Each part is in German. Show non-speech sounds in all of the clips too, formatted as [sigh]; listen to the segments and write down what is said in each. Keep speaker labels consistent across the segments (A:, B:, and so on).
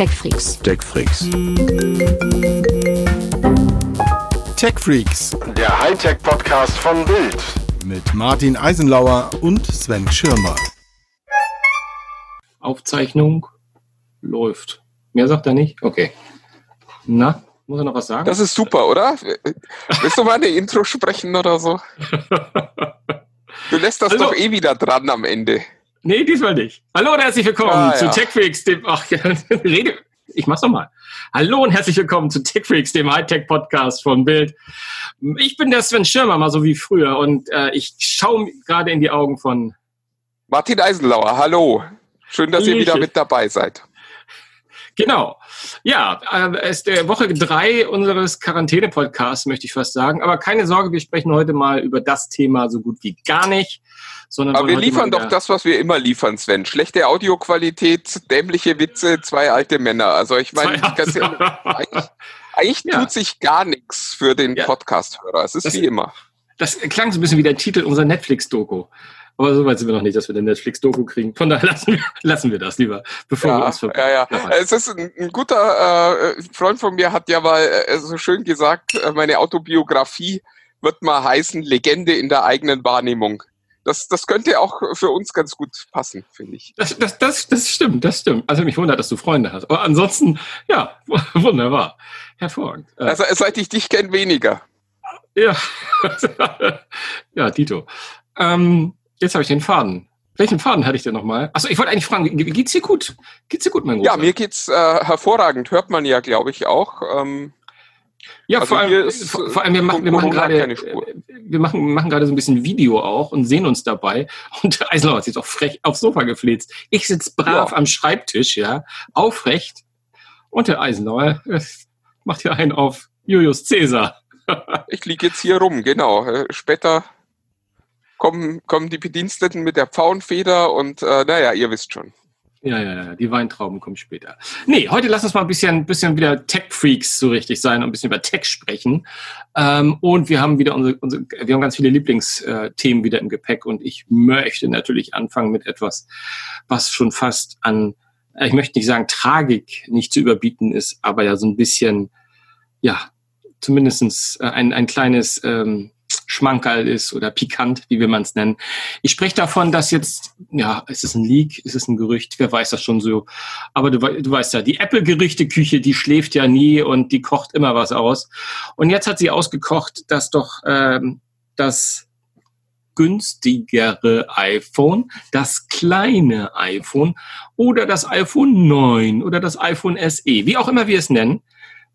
A: TechFreaks.
B: TechFreaks.
C: TechFreaks
D: Der Hightech-Podcast von Bild.
C: mit Martin Eisenlauer und Sven Schirmer.
E: Aufzeichnung läuft. Mehr sagt er nicht? Okay. Na, muss er noch was sagen?
F: Das ist super, oder? Willst du mal eine Intro sprechen oder so? [laughs] Du lässt das
E: Hallo.
F: doch eh wieder dran am Ende.
E: Nee, diesmal nicht. Hallo und herzlich willkommen
F: Ah,
E: zu
F: ja.
E: TechFreaks, dem. Ach, [laughs] Rede. Ich mach's nochmal. Hallo und herzlich willkommen zu TechFreaks, dem Hightech-Podcast von Bild. Ich bin der Sven Schirmer, mal so wie früher, und äh, ich schaue gerade in die Augen von.
F: Martin Eisenlauer, hallo. Schön, dass ihr wieder mit dabei seid.
E: Genau. Ja, äh, es ist der Woche drei unseres Quarantäne-Podcasts, möchte ich fast sagen. Aber keine Sorge, wir sprechen heute mal über das Thema so gut wie gar nicht. Sondern
F: Aber wir liefern doch das, was wir immer liefern, Sven. Schlechte Audioqualität, dämliche Witze, zwei alte Männer. Also ich meine, ganz ehrlich, eigentlich, eigentlich
E: Ja.
F: tut sich gar nichts für den
E: Ja.
F: Podcast-Hörer. Es ist
E: Das-
F: wie immer.
E: Das klang so ein bisschen wie der Titel unserer Netflix-Doku. Aber so weit sind wir noch nicht, dass wir eine Netflix-Doku kriegen. Von daher [laughs] lassen wir, lassen wir das lieber, bevor wir
F: Ja,
E: uns ver
F: ja, ja.
E: Ja.
F: Es ist ein, ein guter äh, Freund von mir hat ja mal äh, so schön gesagt, äh, meine Autobiografie wird mal heißen Legende in der eigenen Wahrnehmung. Das, das könnte auch für uns ganz gut passen, finde ich.
E: Das, das, das, das stimmt, das stimmt. Also mich wundert, dass du Freunde hast. Aber ansonsten, ja, [laughs] wunderbar. Hervorragend. Äh,
F: Also seit ich dich kenne, weniger.
E: ja. [laughs] ja, Tito. Ähm, jetzt habe ich den Faden. Welchen Faden hatte ich denn nochmal? Achso, ich wollte eigentlich fragen, geht's dir gut? Geht's dir gut, mein
F: Ja,
E: Großer?
F: mir geht's äh, hervorragend, hört man ja, glaube ich, auch. Ähm,
E: Ja,
F: Also
E: vor, allem,
F: ist,
E: vor, vor allem wir machen, wir machen gerade, äh, wir machen, machen gerade so ein bisschen Video auch und sehen uns dabei. Und der Eisenlauer hat sich doch frech aufs Sofa gefläzt. Ich sitze brav
F: Ja.
E: am Schreibtisch, ja, aufrecht. Und der Eisenlauer äh, macht hier einen auf Julius Caesar. [laughs]
F: ich liege jetzt hier rum, genau. Äh, später kommen, kommen die Bediensteten mit der Pfauenfeder und äh, naja, ihr wisst schon.
E: Ja, ja, ja, die Weintrauben kommen später. Nee, heute lass uns mal ein bisschen, bisschen wieder Tech-Freaks so richtig sein und ein bisschen über Tech sprechen. Ähm, und wir haben wieder unsere, unsere, wir haben ganz viele Lieblingsthemen wieder im Gepäck und ich möchte natürlich anfangen mit etwas, was schon fast an, äh, ich möchte nicht sagen Tragik nicht zu überbieten ist, aber ja so ein bisschen, ja, zumindestens äh, ein, ein kleines ähm, Schmankerl ist oder pikant, wie will man es nennen. Ich spreche davon, dass jetzt, ja, ist es ein Leak, ist es ein Gerücht, wer weiß das schon so. Aber du, du weißt ja, die Apple-Gerüchteküche, die schläft ja nie und die kocht immer was aus. Und jetzt hat sie ausgekocht, dass doch ähm, das günstigere iPhone, das kleine iPhone oder das iPhone 9 oder das iPhone SE, wie auch immer wir es nennen,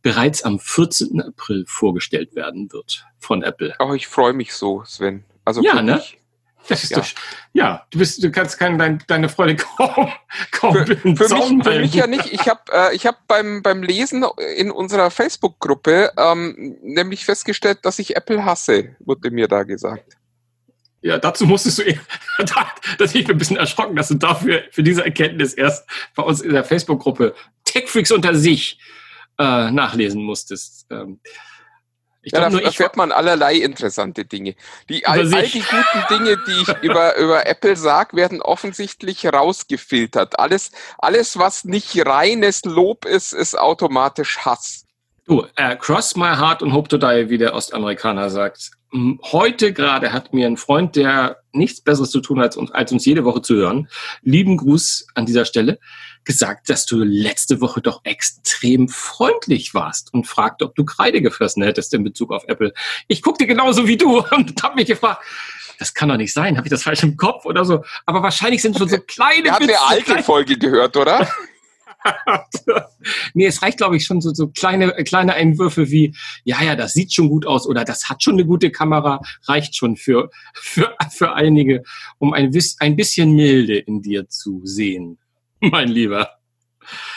E: bereits am 14. April vorgestellt werden wird von Apple.
F: Auch ich freue mich so, Sven. Also
E: Ja, ne?
F: mich.
E: Das ist
F: Ja.
E: doch, ja, du bist, du kannst kein, dein, deine Freude [laughs] kaum, kaum
F: Für, für, mich, für mich ja nicht. Ich habe äh, ich hab beim, beim Lesen in unserer Facebook-Gruppe ähm, nämlich festgestellt, dass ich Apple hasse, wurde mir da gesagt.
E: Ja, dazu musstest du, [laughs] da, dass ich bin ein bisschen erschrocken, dass du dafür, für diese Erkenntnis erst bei uns in der Facebook-Gruppe Techfreaks unter sich äh, nachlesen musstest. Ähm, ich
F: Ja, da
E: glaube nur, ich,
F: erfährt man allerlei interessante Dinge. Die, all, all die guten Dinge, die ich über, über Apple sage, werden offensichtlich rausgefiltert. Alles, alles, was nicht reines Lob ist, ist automatisch Hass.
E: Du, äh, cross my heart and hope to die, wie der Ostamerikaner sagt. Heute gerade hat mir ein Freund, der nichts Besseres zu tun hat, als uns, als uns jede Woche zu hören, lieben Gruß an dieser Stelle, gesagt, dass du letzte Woche doch extrem freundlich warst und fragte, ob du Kreide gefressen hättest in Bezug auf Apple. Ich guckte genauso wie du [laughs] und habe mich gefragt, das kann doch nicht sein, habe ich das falsch im Kopf oder so? Aber wahrscheinlich sind schon so kleine
F: Er hat eine alte Folge gehört, oder? [laughs] [laughs]
E: nee, es reicht, glaube ich, schon so, so kleine, kleine Einwürfe wie, ja, ja, das sieht schon gut aus oder das hat schon eine gute Kamera, reicht schon für, für, für einige, um ein, ein bisschen Milde in dir zu sehen, [laughs] mein Lieber.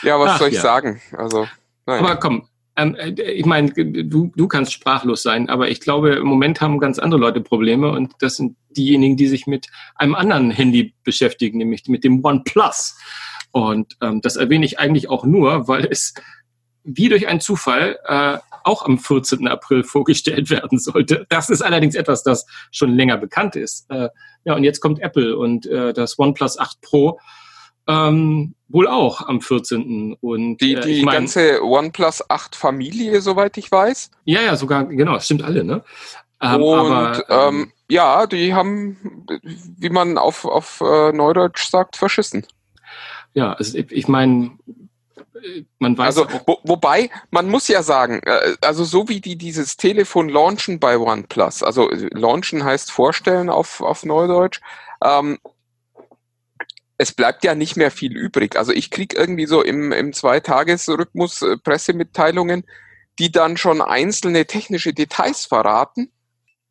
F: Ja, was
E: Ach,
F: soll ich
E: ja.
F: sagen? Also, nein.
E: Aber komm, ähm, äh, ich meine, du, du kannst sprachlos sein, aber ich glaube, im Moment haben ganz andere Leute Probleme und das sind diejenigen, die sich mit einem anderen Handy beschäftigen, nämlich mit dem OnePlus. Und ähm, das erwähne ich eigentlich auch nur, weil es wie durch einen Zufall äh, auch am 14. April vorgestellt [laughs] werden sollte. Das ist allerdings etwas, das schon länger bekannt ist. Äh, ja, und jetzt kommt Apple und äh, das OnePlus 8 Pro ähm, wohl auch am 14. Und
F: Die,
E: äh,
F: die
E: ich mein,
F: ganze OnePlus 8 Familie, soweit ich weiß.
E: ja, ja, sogar, genau, stimmt alle, ne? Ähm,
F: und
E: aber,
F: ähm, ja, die haben, wie man auf, auf äh, Neudeutsch sagt, verschissen.
E: Ja, also ich, ich meine, man weiß
F: Also, wo, wobei, man muss ja sagen, äh, also so wie die dieses Telefon launchen bei OnePlus, also äh, launchen heißt vorstellen auf, auf Neudeutsch, ähm, es bleibt ja nicht mehr viel übrig. Also ich krieg irgendwie so im, im Zweitagesrhythmus äh, Pressemitteilungen, die dann schon einzelne technische Details verraten.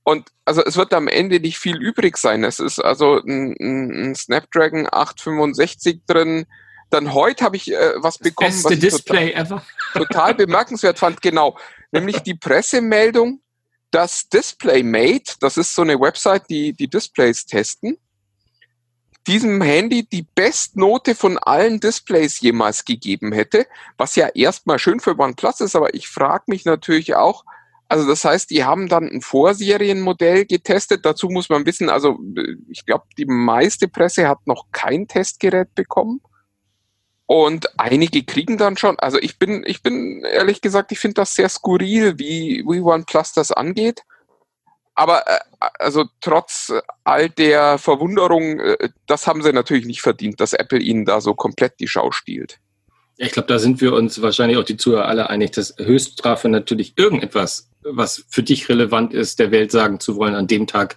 F: Und also es wird am Ende nicht viel übrig sein. Es ist also ein, ein, ein Snapdragon 865 drin. Dann heute habe ich äh, was bekommen,
E: beste
F: was ich total-
E: ever.
F: total [laughs] bemerkenswert fand, genau. Nämlich die Pressemeldung, dass DisplayMate, das ist so eine Website, die die Displays testen, diesem Handy die Bestnote von allen Displays jemals gegeben hätte, was ja erstmal schön für OnePlus ist, aber ich frage mich natürlich auch, also das heißt, die haben dann ein Vorserienmodell getestet. Dazu muss man wissen, also äh, ich glaube, die meiste Presse hat noch kein Testgerät bekommen. Und einige kriegen dann schon, also ich bin, ich bin ehrlich gesagt, ich finde das sehr skurril, wie, wie OnePlus das angeht. Aber äh, also trotz all der Verwunderung, äh, das haben sie natürlich nicht verdient, dass Apple ihnen da so komplett die Schau stiehlt.
E: Ich glaube, da sind wir uns wahrscheinlich auch die Zuhörer alle einig, dass Höchststrafe natürlich irgendetwas, was für dich relevant ist, der Welt sagen zu wollen an dem Tag,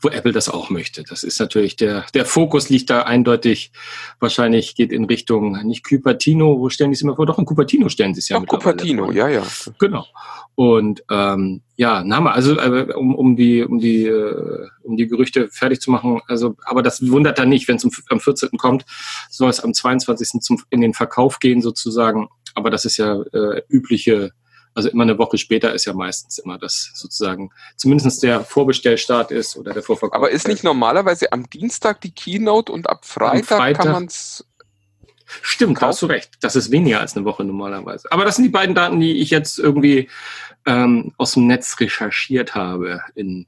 E: wo Apple das auch möchte. Das ist natürlich der, der Fokus liegt da eindeutig, wahrscheinlich geht in Richtung nicht Cupertino, wo stellen die es immer vor? Doch, in Cupertino stellen sie es ja mittlerweile
F: Cupertino,
E: vor.
F: ja, ja.
E: Genau. Und ähm, ja, Name, also äh, um, um die um die äh, um die Gerüchte fertig zu machen, also aber das wundert dann nicht, wenn es am 14. kommt, soll es am 22. Zum, in den Verkauf gehen sozusagen. Aber das ist ja äh, übliche, also immer eine Woche später ist ja meistens immer das sozusagen zumindest der Vorbestellstart ist oder der Vorverkauf.
F: Aber ist nicht normalerweise am Dienstag die Keynote und ab Freitag,
E: Freitag-
F: kann man es.
E: Stimmt, da hast du recht. Das ist weniger als eine Woche normalerweise. Aber das sind die beiden Daten, die ich jetzt irgendwie ähm, aus dem Netz recherchiert habe. In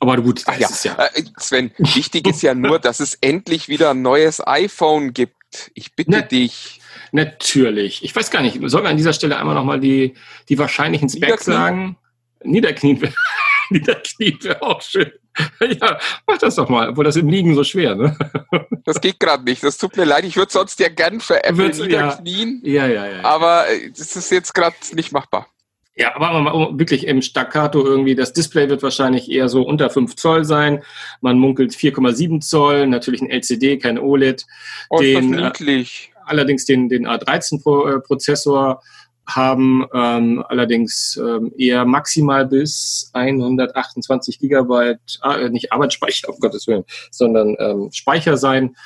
E: Aber gut, das
F: ja,
E: ist ja.
F: Äh, Sven, wichtig ist ja nur, dass es endlich wieder ein neues iPhone gibt. Ich bitte
E: Ne.
F: dich.
E: Natürlich. Ich weiß gar nicht, sollen wir an dieser Stelle einmal nochmal die, die wahrscheinlichen Specs
F: Niederknien?
E: sagen? Niederknien wäre [laughs] Niederknien wäre auch schön. Ja, mach das doch mal, obwohl das im Liegen so schwer, ne? [laughs]
F: Das geht gerade nicht. Das tut mir leid. Ich würde sonst ja gern für Apple
E: Würd's- ja.
F: niederknien,
E: Ja, ja, ja.
F: aber äh, das ist jetzt gerade nicht machbar.
E: Ja, aber mal, wirklich im Staccato irgendwie, das Display wird wahrscheinlich eher so unter 5 Zoll sein. Man munkelt 4,7 Zoll, natürlich ein LCD, kein OLED.
F: Oh, ist
E: Den, äh,
F: niedlich.
E: Allerdings den, den A13-Prozessor haben, ähm, allerdings ähm, eher maximal bis 128 Gigabyte, äh, nicht Arbeitsspeicher, [laughs] um Gottes Willen, sondern ähm, Speicher sein.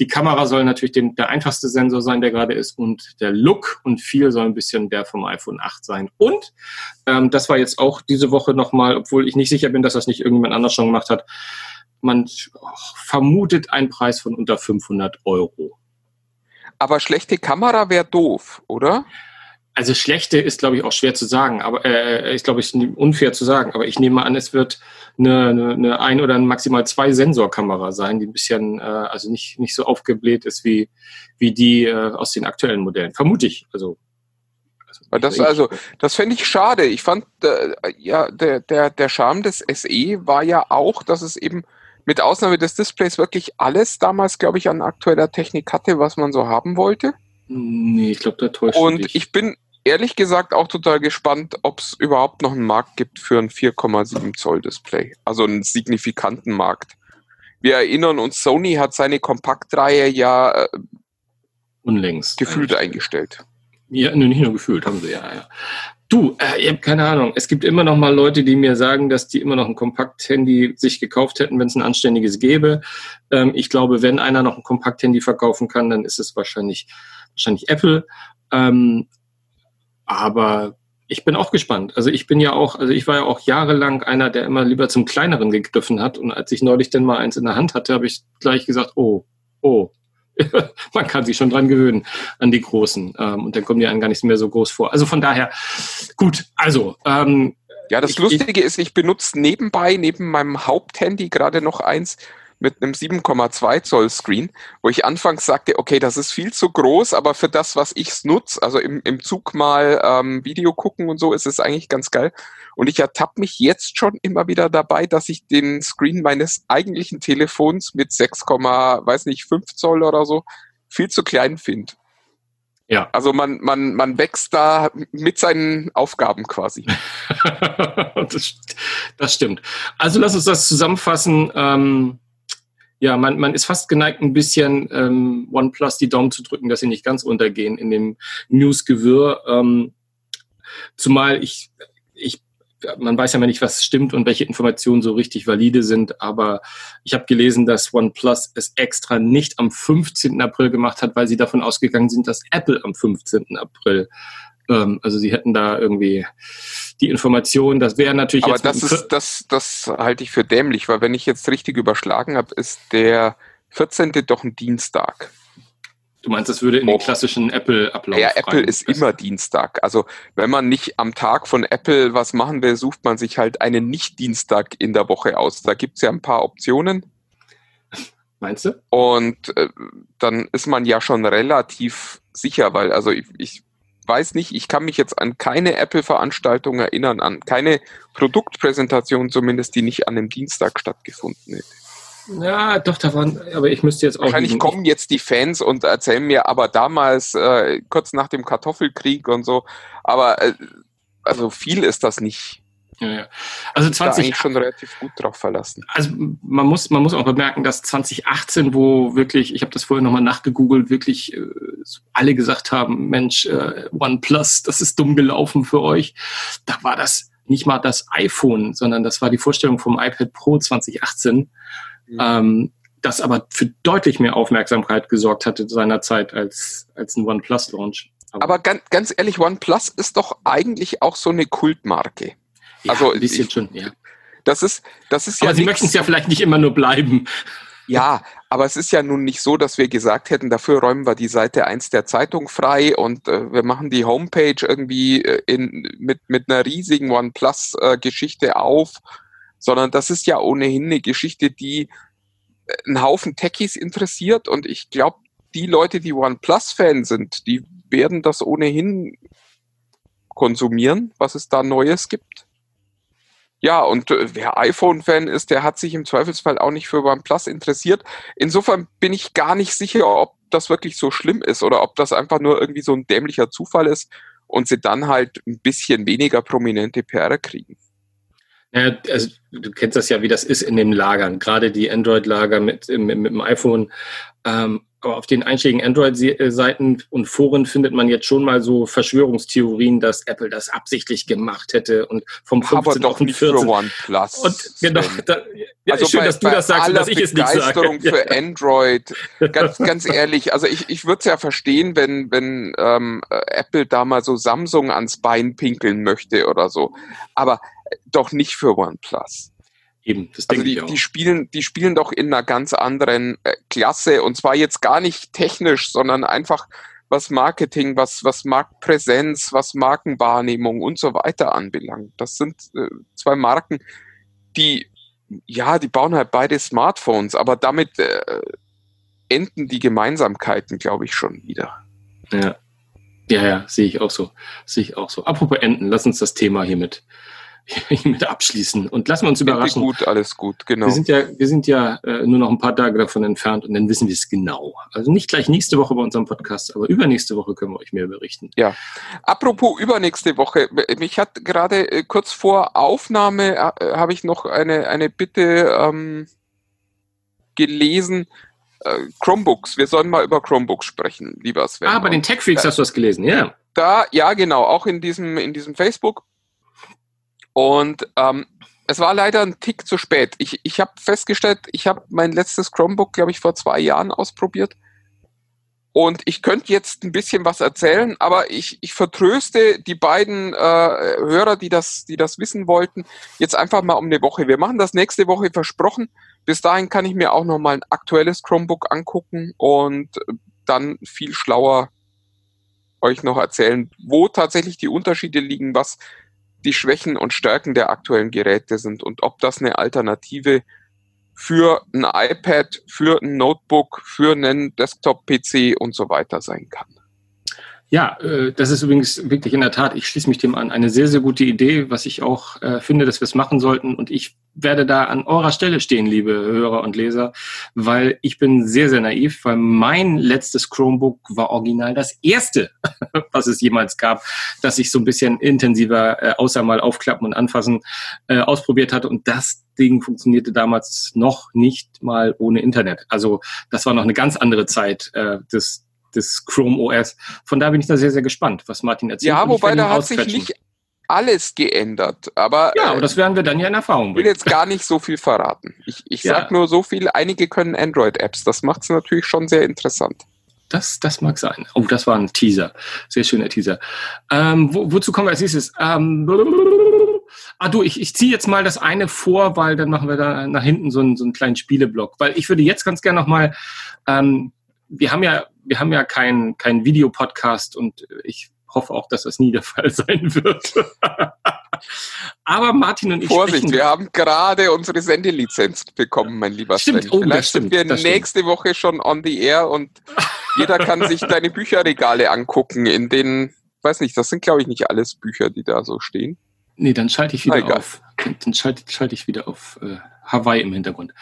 E: Die Kamera soll natürlich den, der einfachste Sensor sein, der gerade ist, und der Look und viel soll ein bisschen der vom iPhone 8 sein. Und ähm, das war jetzt auch diese Woche nochmal, obwohl ich nicht sicher bin, dass das nicht irgendjemand anders schon gemacht hat, man vermutet einen Preis von unter 500 Euro.
F: Aber schlechte Kamera wäre doof, oder?
E: Also schlechte ist, glaube ich, auch schwer zu sagen, aber äh, ich glaube, es ist unfair zu sagen. Aber ich nehme mal an, es wird eine, eine, eine ein oder maximal zwei Sensorkamera sein, die ein bisschen, äh, also nicht nicht so aufgebläht ist wie wie die äh, aus den aktuellen Modellen. Vermute ich. Also, also
F: das
E: ich-
F: also, das fände ich schade. Ich fand, äh, ja, der, der, der Charme des SE war ja auch, dass es eben mit Ausnahme des Displays wirklich alles damals, glaube ich, an aktueller Technik hatte, was man so haben wollte.
E: nee, ich glaube, da täuscht
F: Und
E: dich.
F: ich bin ehrlich gesagt auch total gespannt, ob es überhaupt noch einen Markt gibt für ein 4,7 Zoll Display. Also einen signifikanten Markt. Wir erinnern uns, Sony hat seine Kompaktreihe ja äh,
E: unlängst
F: gefühlt
E: eigentlich.
F: eingestellt.
E: Ja, nee, nicht nur gefühlt, haben sie ja, ja. Du, äh, ich habe keine Ahnung. Es gibt immer noch mal Leute, die mir sagen, dass die immer noch ein Kompakt-Handy sich gekauft hätten, wenn es ein anständiges gäbe. Ähm, ich glaube, wenn einer noch ein Kompakt-Handy verkaufen kann, dann ist es wahrscheinlich, wahrscheinlich Apple. Ähm, aber ich bin auch gespannt. Also ich bin ja auch, also ich war ja auch jahrelang einer, der immer lieber zum kleineren gegriffen hat. Und als ich neulich dann mal eins in der Hand hatte, habe ich gleich gesagt, oh, oh, [laughs] man kann sich schon dran gewöhnen an die großen. Ähm, und dann kommen die einem gar nicht mehr so groß vor. Also von daher, gut, also ähm,
F: Ja, das
E: Ich-
F: Lustige ist, ich benutze nebenbei, neben meinem Haupthandy gerade noch eins mit einem 7,2 Zoll Screen, wo ich anfangs sagte, okay, das ist viel zu groß, aber für das, was ich nutze, also im, im Zug mal ähm, Video gucken und so, ist es eigentlich ganz geil. Und ich ertappe mich jetzt schon immer wieder dabei, dass ich den Screen meines eigentlichen Telefons mit 6, weiß nicht, 5 Zoll oder so viel zu klein finde. Ja. Also man, man, man wächst da mit seinen Aufgaben quasi. [laughs]
E: das, das, stimmt. Also lass uns das zusammenfassen. Ähm, ja, man, man ist fast geneigt, ein bisschen ähm, OnePlus die Daumen zu drücken, dass sie nicht ganz untergehen in dem Newsgewirr. Ähm, zumal ich, ich man weiß ja mal nicht, was stimmt und welche Informationen so richtig valide sind, aber ich habe gelesen, dass OnePlus es extra nicht am 15. April gemacht hat, weil sie davon ausgegangen sind, dass Apple am 15. April ähm, also sie hätten da irgendwie die Information, das wäre natürlich.
F: Aber das ist, das, das halte ich für dämlich, weil wenn ich jetzt richtig überschlagen habe, ist der 14. doch ein Dienstag.
E: Du meinst, das würde in den klassischen Apple-Ablauf
F: Ja, Apple ist immer Dienstag. Also wenn man nicht am Tag von Apple was machen will, sucht man sich halt einen Nicht-Dienstag in der Woche aus. Da gibt es ja ein paar Optionen.
E: Meinst du?
F: Und äh, dann ist man ja schon relativ sicher, weil also ich, ich weiß nicht, ich kann mich jetzt an keine Apple-Veranstaltung erinnern, an keine Produktpräsentation zumindest, die nicht an einem Dienstag stattgefunden hätte.
E: Ja, doch, da waren, aber ich müsste jetzt auch.
F: Wahrscheinlich kommen jetzt die Fans und erzählen mir, aber damals, äh, kurz nach dem Kartoffelkrieg und so, aber äh, also viel ist das nicht.
E: Ja, ja. Also 20
F: eigentlich schon relativ gut drauf verlassen.
E: Also man muss man muss auch bemerken, dass 2018, wo wirklich, ich habe das vorher nochmal nachgegoogelt, wirklich äh, alle gesagt haben, Mensch, äh, OnePlus, das ist dumm gelaufen für euch. Da war das nicht mal das iPhone, sondern das war die Vorstellung vom iPad Pro 2018 mhm. ähm, das aber für deutlich mehr Aufmerksamkeit gesorgt hatte seinerzeit als, als ein OnePlus-Launch.
F: Aber, aber ganz, ganz ehrlich, OnePlus ist doch eigentlich auch so eine Kultmarke.
E: Ja, also, ein bisschen ich, schon, ja.
F: Das ist, das ist
E: aber ja. Sie möchten es ja vielleicht nicht immer nur bleiben.
F: Ja, aber es ist ja nun nicht so, dass wir gesagt hätten, dafür räumen wir die Seite 1 der Zeitung frei und äh, wir machen die Homepage irgendwie äh, in, mit, mit einer riesigen OnePlus-Geschichte äh, auf sondern das ist ja ohnehin eine Geschichte, die äh, einen Haufen Techies interessiert und ich glaube, die Leute, die OnePlus-Fan sind, die werden das ohnehin konsumieren, was es da Neues gibt. Ja, und äh, wer iPhone-Fan ist, der hat sich im Zweifelsfall auch nicht für OnePlus interessiert. Insofern bin ich gar nicht sicher, ob das wirklich so schlimm ist oder ob das einfach nur irgendwie so ein dämlicher Zufall ist und sie dann halt ein bisschen weniger prominente PR kriegen.
E: Ja, also du kennst das ja, wie das ist in den Lagern, gerade die Android-Lager mit, mit, mit, dem iPhone. Ähm, aber auf den einschlägigen Android-Seiten und Foren findet man jetzt schon mal so Verschwörungstheorien, dass Apple das absichtlich gemacht hätte und vom
F: 15 aber doch nicht 14. für OnePlus.
E: Und genau, da, ja, also schön, bei, dass du das sagst dass ich es nicht sage.
F: für [laughs] Android, ganz, ganz ehrlich, also ich, ich würde es ja verstehen, wenn, wenn ähm, Apple da mal so Samsung ans Bein pinkeln möchte oder so. Aber doch nicht für OnePlus.
E: Eben,
F: das also denke die, ich auch. Die spielen, die spielen doch in einer ganz anderen äh, Klasse und zwar jetzt gar nicht technisch, sondern einfach was Marketing, was, was Marktpräsenz, was Markenwahrnehmung und so weiter anbelangt. Das sind äh, zwei Marken, die, ja, die bauen halt beide Smartphones, aber damit äh, enden die Gemeinsamkeiten, glaube ich, schon wieder.
E: Ja. Ja, ja, sehe ich auch so. Sehe ich auch so. Apropos enden, lass uns das Thema hiermit [laughs] mit abschließen und lassen wir uns überraschen.
F: Gut, alles gut, genau.
E: Wir sind ja, wir sind ja äh, nur noch ein paar Tage davon entfernt und dann wissen wir es genau. Also nicht gleich nächste Woche bei unserem Podcast, aber übernächste Woche können wir euch mehr berichten.
F: Ja. Apropos übernächste Woche, mich hat gerade äh, kurz vor Aufnahme äh, habe ich noch eine eine Bitte ähm, gelesen. Äh, Chromebooks. Wir sollen mal über Chromebooks sprechen, lieber Sven.
E: Ah, bei den Tech Freaks hast du das gelesen, ja.
F: Da, ja, genau, auch in diesem, in diesem Facebook und ähm, es war leider ein Tick zu spät. Ich, ich habe festgestellt, ich habe mein letztes Chromebook, glaube ich, vor zwei Jahren ausprobiert. Und ich könnte jetzt ein bisschen was erzählen, aber ich, ich vertröste die beiden äh, Hörer, die das, die das wissen wollten, jetzt einfach mal um eine Woche. Wir machen das nächste Woche versprochen. Bis dahin kann ich mir auch noch mal ein aktuelles Chromebook angucken und dann viel schlauer euch noch erzählen, wo tatsächlich die Unterschiede liegen, was die Schwächen und Stärken der aktuellen Geräte sind und ob das eine Alternative für ein iPad, für ein Notebook, für einen Desktop-PC und so weiter sein kann.
E: Ja, äh, das ist übrigens wirklich in der Tat, ich schließe mich dem an, eine sehr, sehr gute Idee, was ich auch äh, finde, dass wir es machen sollten. Und ich werde da an eurer Stelle stehen, liebe Hörer und Leser, weil ich bin sehr, sehr naiv, weil mein letztes Chromebook war original das erste, [laughs] was es jemals gab, dass ich so ein bisschen intensiver, äh, außer mal aufklappen und anfassen, ausprobiert hatte. Und das Ding funktionierte damals noch nicht mal ohne Internet. Also das war noch eine ganz andere Zeit äh, des des Chrome OS. Von da bin ich da sehr, sehr gespannt, was Martin erzählt.
F: Ja, wobei da hat sich nicht alles geändert. Aber,
E: ja, aber das werden wir dann ja in Erfahrung
F: bringen. Ich will jetzt gar nicht so viel verraten. Ich, ich ja. sag nur so viel, einige können Android-Apps. Das macht es natürlich schon sehr interessant.
E: Das, das mag sein. Oh, das war ein Teaser. Sehr schöner Teaser. Ähm, wo, wozu kommen wir als nächstes? Ähm, ah du, ich, ich ziehe jetzt mal das eine vor, weil dann machen wir da nach hinten so einen, so einen kleinen Spieleblock. Weil ich würde jetzt ganz gerne nochmal, ähm, wir haben ja wir haben ja keinen kein Videopodcast und ich hoffe auch, dass das nie der [laughs] Fall sein wird. Aber Martin und ich.
F: Vorsicht, wir haben gerade unsere Sendelizenz bekommen, mein lieber
E: stimmt, Sven.
F: Oh, Vielleicht
E: stimmt,
F: sind wir nächste stimmt. Woche schon on the air und jeder kann sich [laughs] deine Bücherregale angucken, in denen, weiß nicht, das sind glaube ich nicht alles Bücher, die da so stehen.
E: Nee, dann schalte ich wieder auf. Dann schalte, schalte ich wieder auf äh, Hawaii im Hintergrund.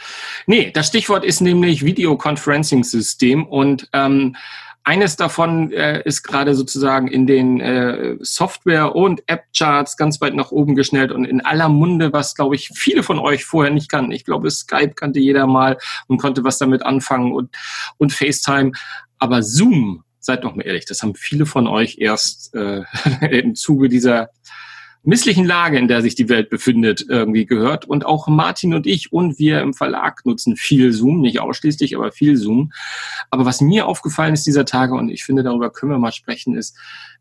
E: Nee, das Stichwort ist nämlich Videoconferencing-System und ähm, eines davon äh, ist gerade sozusagen in den äh, Software- und App-Charts ganz weit nach oben geschnellt und in aller Munde, was, glaube ich, viele von euch vorher nicht kannten. Ich glaube, Skype kannte jeder mal und konnte was damit anfangen und, und FaceTime. Aber Zoom, seid doch mal ehrlich, das haben viele von euch erst äh, [laughs] im Zuge dieser misslichen Lage, in der sich die Welt befindet, irgendwie gehört. Und auch Martin und ich und wir im Verlag nutzen viel Zoom, nicht ausschließlich, aber viel Zoom. Aber was mir aufgefallen ist dieser Tage, und ich finde, darüber können wir mal sprechen, ist,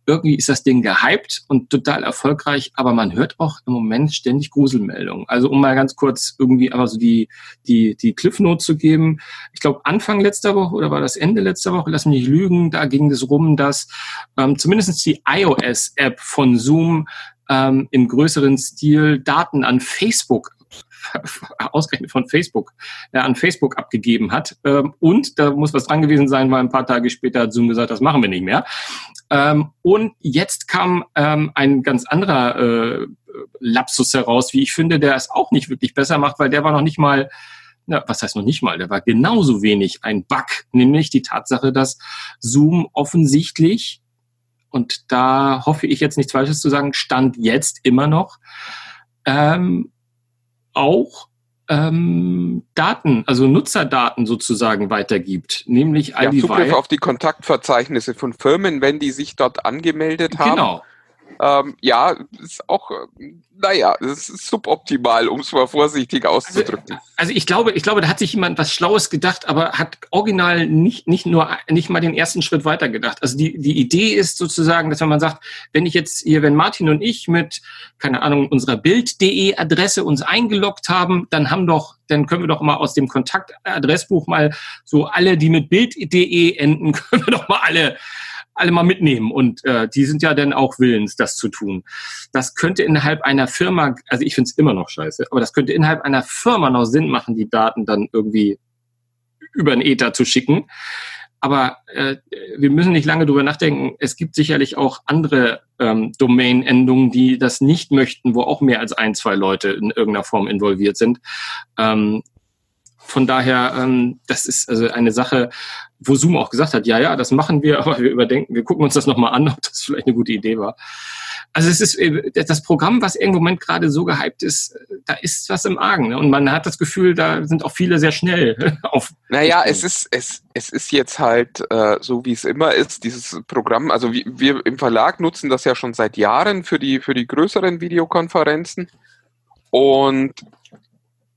E: irgendwie ist das Ding gehypt und total erfolgreich, aber man hört auch im Moment ständig Gruselmeldungen. Also um mal ganz kurz irgendwie aber so die, die, die Cliff-Note zu geben. Ich glaube, Anfang letzter Woche oder war das Ende letzter Woche, lass mich nicht lügen, da ging es rum, dass ähm, zumindest die iOS-App von Zoom ähm, im größeren Stil Daten an Facebook [laughs] ausgerechnet von Facebook, äh, an Facebook abgegeben hat. Ähm, und da muss was dran gewesen sein, weil ein paar Tage später hat Zoom gesagt, das machen wir nicht mehr. Ähm, und jetzt kam ähm, ein ganz anderer äh, Lapsus heraus, wie ich finde, der es auch nicht wirklich besser macht, weil der war noch nicht mal ja, was heißt noch nicht mal, der war genauso wenig ein Bug, nämlich die Tatsache, dass Zoom offensichtlich und da hoffe ich jetzt nichts Falsches zu sagen, stand jetzt immer noch ähm, auch ähm, Daten, also Nutzerdaten sozusagen weitergibt, nämlich all
F: ja,
E: die
F: Zugriff auf die Kontaktverzeichnisse von Firmen, wenn die sich dort angemeldet haben. Genau. Ähm, ja, ist auch, naja, es ist suboptimal, um es mal vorsichtig auszudrücken.
E: Also, also, ich glaube, ich glaube, da hat sich jemand was Schlaues gedacht, aber hat original nicht, nicht nur, nicht mal den ersten Schritt weiter gedacht. Also die, die Idee ist sozusagen, dass wenn man sagt, wenn ich jetzt hier, wenn Martin und ich mit, keine Ahnung, unserer Bild.de Adresse uns eingeloggt haben, dann haben doch, dann können wir doch mal aus dem Kontaktadressbuch mal so alle, die mit Bild.de enden, [laughs] können wir doch mal alle alle mal mitnehmen und äh, die sind ja dann auch willens, das zu tun. Das könnte innerhalb einer Firma, also ich finde es immer noch scheiße, aber das könnte innerhalb einer Firma noch Sinn machen, die Daten dann irgendwie über den Ether zu schicken. Aber äh, wir müssen nicht lange drüber nachdenken. Es gibt sicherlich auch andere ähm, Domain-Endungen, die das nicht möchten, wo auch mehr als ein, zwei Leute in irgendeiner Form involviert sind. Ähm, von daher, ähm, das ist also eine Sache, wo Zoom auch gesagt hat, ja, ja, das machen wir, [laughs] aber wir überdenken, wir gucken uns das nochmal an, [laughs] ob das vielleicht eine gute Idee war. Also es ist äh, das Programm, was im Moment gerade so gehypt ist, da ist was im Argen. Ne? Und man hat das Gefühl, da sind auch viele sehr schnell [laughs] auf.
F: Naja, es ist, es, es ist jetzt halt äh, so, wie es immer ist, dieses Programm. Also wir, wir im Verlag nutzen das ja schon seit Jahren für die, für die größeren Videokonferenzen. Und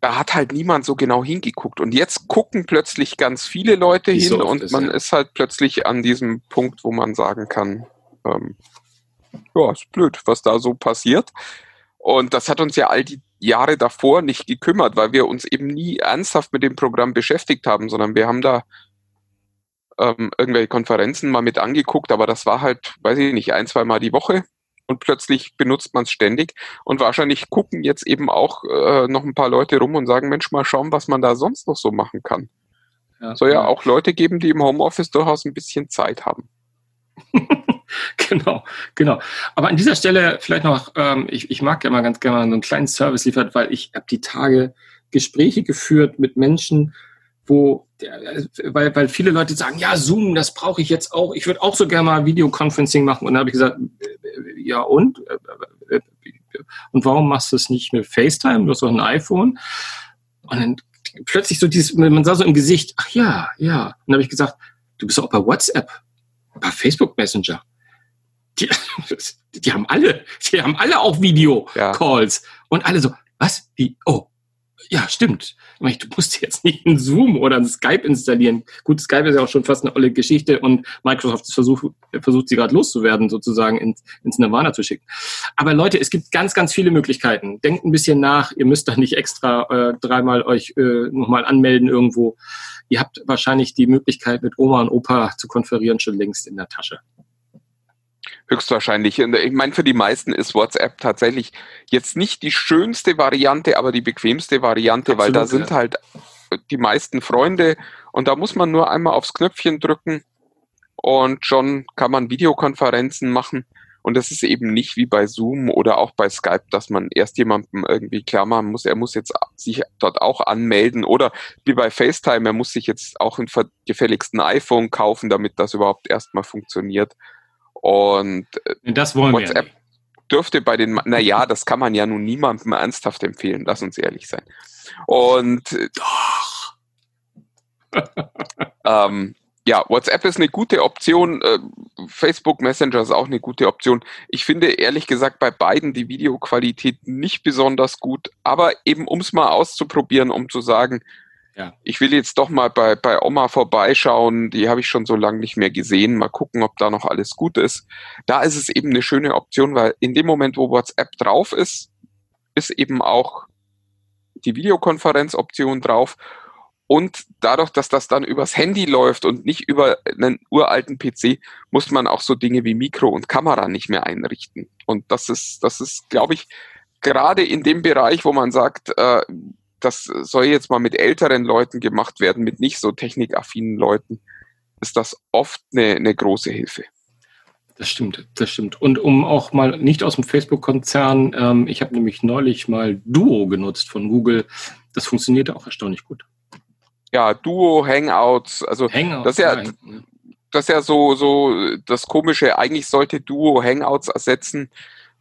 F: da hat halt niemand so genau hingeguckt. Und jetzt gucken plötzlich ganz viele Leute Wie hin so und ist, man ja. ist halt plötzlich an diesem Punkt, wo man sagen kann, ähm, ja, ist blöd, was da so passiert. Und das hat uns ja all die Jahre davor nicht gekümmert, weil wir uns eben nie ernsthaft mit dem Programm beschäftigt haben, sondern wir haben da ähm, irgendwelche Konferenzen mal mit angeguckt, aber das war halt, weiß ich nicht, ein, zwei Mal die Woche und plötzlich benutzt man es ständig. Und wahrscheinlich gucken jetzt eben auch äh, noch ein paar Leute rum und sagen, Mensch, mal schauen, was man da sonst noch so machen kann. Ja, Soll ja, ja auch Leute geben, die im Homeoffice durchaus ein bisschen Zeit haben. [laughs]
E: genau, genau. Aber an dieser Stelle vielleicht noch, ähm, ich, ich mag ja immer ganz gerne so einen kleinen Service liefert, weil ich habe die Tage Gespräche geführt mit Menschen, wo, weil, weil viele Leute sagen, ja, Zoom, das brauche ich jetzt auch. Ich würde auch so gerne mal Videoconferencing machen. Und dann habe ich gesagt, ja und? Und warum machst du es nicht mit FaceTime? Du hast doch ein iPhone. Und dann plötzlich so dieses, man sah so im Gesicht, ach ja, ja. Und dann habe ich gesagt, du bist auch bei WhatsApp, bei Facebook Messenger. Die, [laughs] die haben alle, die haben alle auch Video-Calls. Ja. Und alle so, was? Wie? Oh, ja, stimmt. Du musst jetzt nicht ein Zoom oder ein Skype installieren. Gut, Skype ist ja auch schon fast eine olle Geschichte und Microsoft versucht, versucht sie gerade loszuwerden, sozusagen ins, ins Nirvana zu schicken. Aber Leute, es gibt ganz, ganz viele Möglichkeiten. Denkt ein bisschen nach. Ihr müsst da nicht extra äh, dreimal euch äh, nochmal anmelden irgendwo. Ihr habt wahrscheinlich die Möglichkeit, mit Oma und Opa zu konferieren, schon längst in der Tasche.
F: Höchstwahrscheinlich. Ich meine, für die meisten ist WhatsApp tatsächlich jetzt nicht die schönste Variante, aber die bequemste Variante, Absolut, weil da sind ja. halt die meisten Freunde und da muss man nur einmal aufs Knöpfchen drücken und schon kann man Videokonferenzen machen. Und das ist eben nicht wie bei Zoom oder auch bei Skype, dass man erst jemandem irgendwie klar machen muss, er muss jetzt sich dort auch anmelden oder wie bei FaceTime, er muss sich jetzt auch ein gefälligsten iPhone kaufen, damit das überhaupt erstmal funktioniert. Und
E: äh, das wollen WhatsApp wir
F: dürfte bei den, naja, das kann man ja nun niemandem ernsthaft empfehlen, lass uns ehrlich sein. Und äh, doch. [laughs] ähm, ja, WhatsApp ist eine gute Option. Äh, Facebook Messenger ist auch eine gute Option. Ich finde ehrlich gesagt bei beiden die Videoqualität nicht besonders gut, aber eben um es mal auszuprobieren, um zu sagen, ja. Ich will jetzt doch mal bei, bei Oma vorbeischauen, die habe ich schon so lange nicht mehr gesehen, mal gucken, ob da noch alles gut ist. Da ist es eben eine schöne Option, weil in dem Moment, wo WhatsApp drauf ist, ist eben auch die Videokonferenzoption drauf. Und dadurch, dass das dann übers Handy läuft und nicht über einen uralten PC, muss man auch so Dinge wie Mikro und Kamera nicht mehr einrichten. Und das ist, das ist, glaube ich, gerade in dem Bereich, wo man sagt, äh, das soll jetzt mal mit älteren Leuten gemacht werden, mit nicht so technikaffinen Leuten, ist das oft eine, eine große Hilfe.
E: Das stimmt, das stimmt. Und um auch mal nicht aus dem Facebook-Konzern, ähm, ich habe nämlich neulich mal Duo genutzt von Google. Das funktionierte auch erstaunlich gut.
F: Ja, Duo, Hangouts, also Hangouts, das ist ja, das ist ja so, so das Komische. Eigentlich sollte Duo Hangouts ersetzen.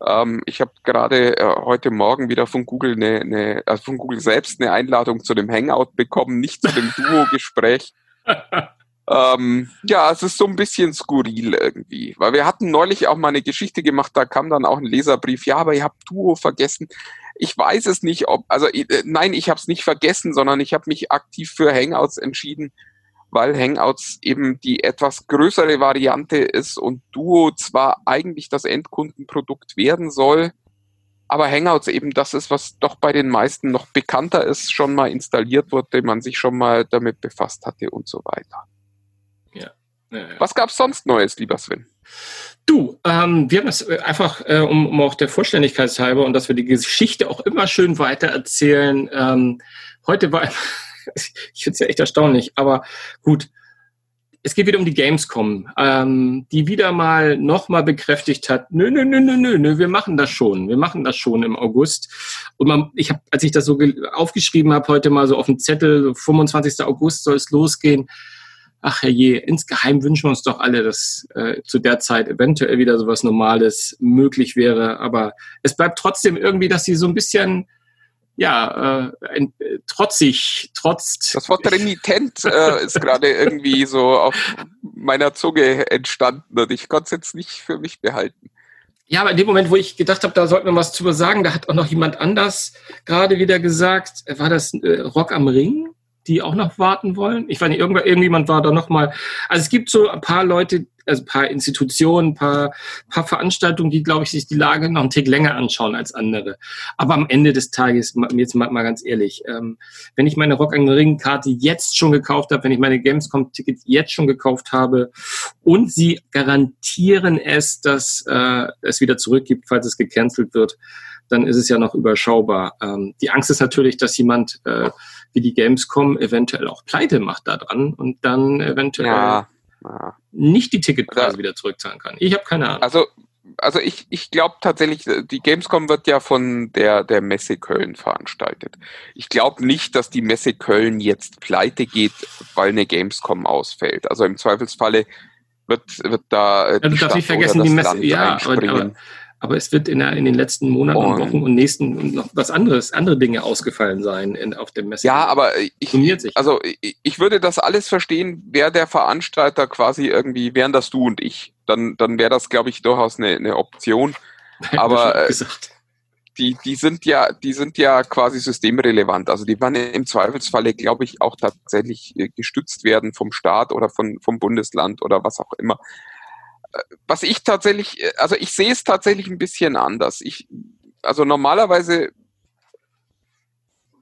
F: Ähm, ich habe gerade äh, heute Morgen wieder von Google eine, eine, also von Google selbst eine Einladung zu dem Hangout bekommen, nicht zu dem Duo-Gespräch. [laughs] ähm, ja, es ist so ein bisschen skurril irgendwie, weil wir hatten neulich auch mal eine Geschichte gemacht, da kam dann auch ein Leserbrief, ja, aber ihr habt Duo vergessen. Ich weiß es nicht, ob, also äh, nein, ich habe es nicht vergessen, sondern ich habe mich aktiv für Hangouts entschieden, weil Hangouts eben die etwas größere Variante ist und Duo zwar eigentlich das Endkundenprodukt werden soll, aber Hangouts eben das ist, was doch bei den meisten noch bekannter ist, schon mal installiert wurde, man sich schon mal damit befasst hatte und so weiter. Ja. ja, ja. Was gab's sonst Neues, lieber Sven?
E: Du, ähm, wir haben das äh, einfach, äh, um, um auch der Vollständigkeit halber und dass wir die Geschichte auch immer schön weiter erzählen. Ähm, heute war [laughs] ich finde es ja echt erstaunlich. Aber gut, es geht wieder um die Gamescom, ähm, die wieder mal nochmal bekräftigt hat, nö, nö, nö, nö, nö, nö, wir machen das schon, wir machen das schon im August. Und man, ich habe, als ich das so aufgeschrieben habe, heute mal so auf dem Zettel, 25. August soll es losgehen. Ach herrje, insgeheim wünschen wir uns doch alle, dass äh, zu der Zeit eventuell wieder sowas Normales möglich wäre. Aber es bleibt trotzdem irgendwie, dass sie so ein bisschen ja, äh, ein, äh, trotzig, trotz.
F: Das Wort renitent äh, ist gerade irgendwie so auf meiner Zunge entstanden und ich konnte es jetzt nicht für mich behalten.
E: Ja, aber in dem Moment, wo ich gedacht habe, da sollten wir was zu sagen, da hat auch noch jemand anders gerade wieder gesagt, war das äh, Rock am Ring, die auch noch warten wollen? Ich weiß nicht, irgendjemand war da noch mal. Also es gibt so ein paar Leute, also paar Institutionen, paar, paar Veranstaltungen, die, glaube ich, sich die Lage noch einen Tick länger anschauen als andere. Aber am Ende des Tages, jetzt mal, mal ganz ehrlich, ähm, wenn ich meine Rock Ring Karte jetzt schon gekauft habe, wenn ich meine Gamescom Tickets jetzt schon gekauft habe und sie garantieren es, dass äh, es wieder zurückgibt, falls es gecancelt wird, dann ist es ja noch überschaubar. Ähm, die Angst ist natürlich, dass jemand äh, wie die Gamescom eventuell auch pleite macht da dran und dann eventuell ja. Nicht die Ticketpreise also, wieder zurückzahlen kann. Ich habe keine Ahnung.
F: Also also ich, ich glaube tatsächlich, die Gamescom wird ja von der, der Messe Köln veranstaltet. Ich glaube nicht, dass die Messe Köln jetzt pleite geht, weil eine Gamescom ausfällt. Also im Zweifelsfalle wird, wird da.
E: Äh, du darfst nicht vergessen, die Messe, ja, aber, aber, aber es wird in, der, in den letzten Monaten und, Wochen und nächsten noch was anderes, andere Dinge ausgefallen sein in, auf dem Messe.
F: Ja, aber ich, also ich würde das alles verstehen, wäre der Veranstalter quasi irgendwie, wären das du und ich. Dann, dann wäre das, glaube ich, durchaus eine, eine Option. [laughs] Aber äh, die, die sind ja, die sind ja quasi systemrelevant. Also die werden im Zweifelsfalle, glaube ich, auch tatsächlich äh, gestützt werden vom Staat oder von, vom Bundesland oder was auch immer was ich tatsächlich, also ich sehe es tatsächlich ein bisschen anders. Ich, also normalerweise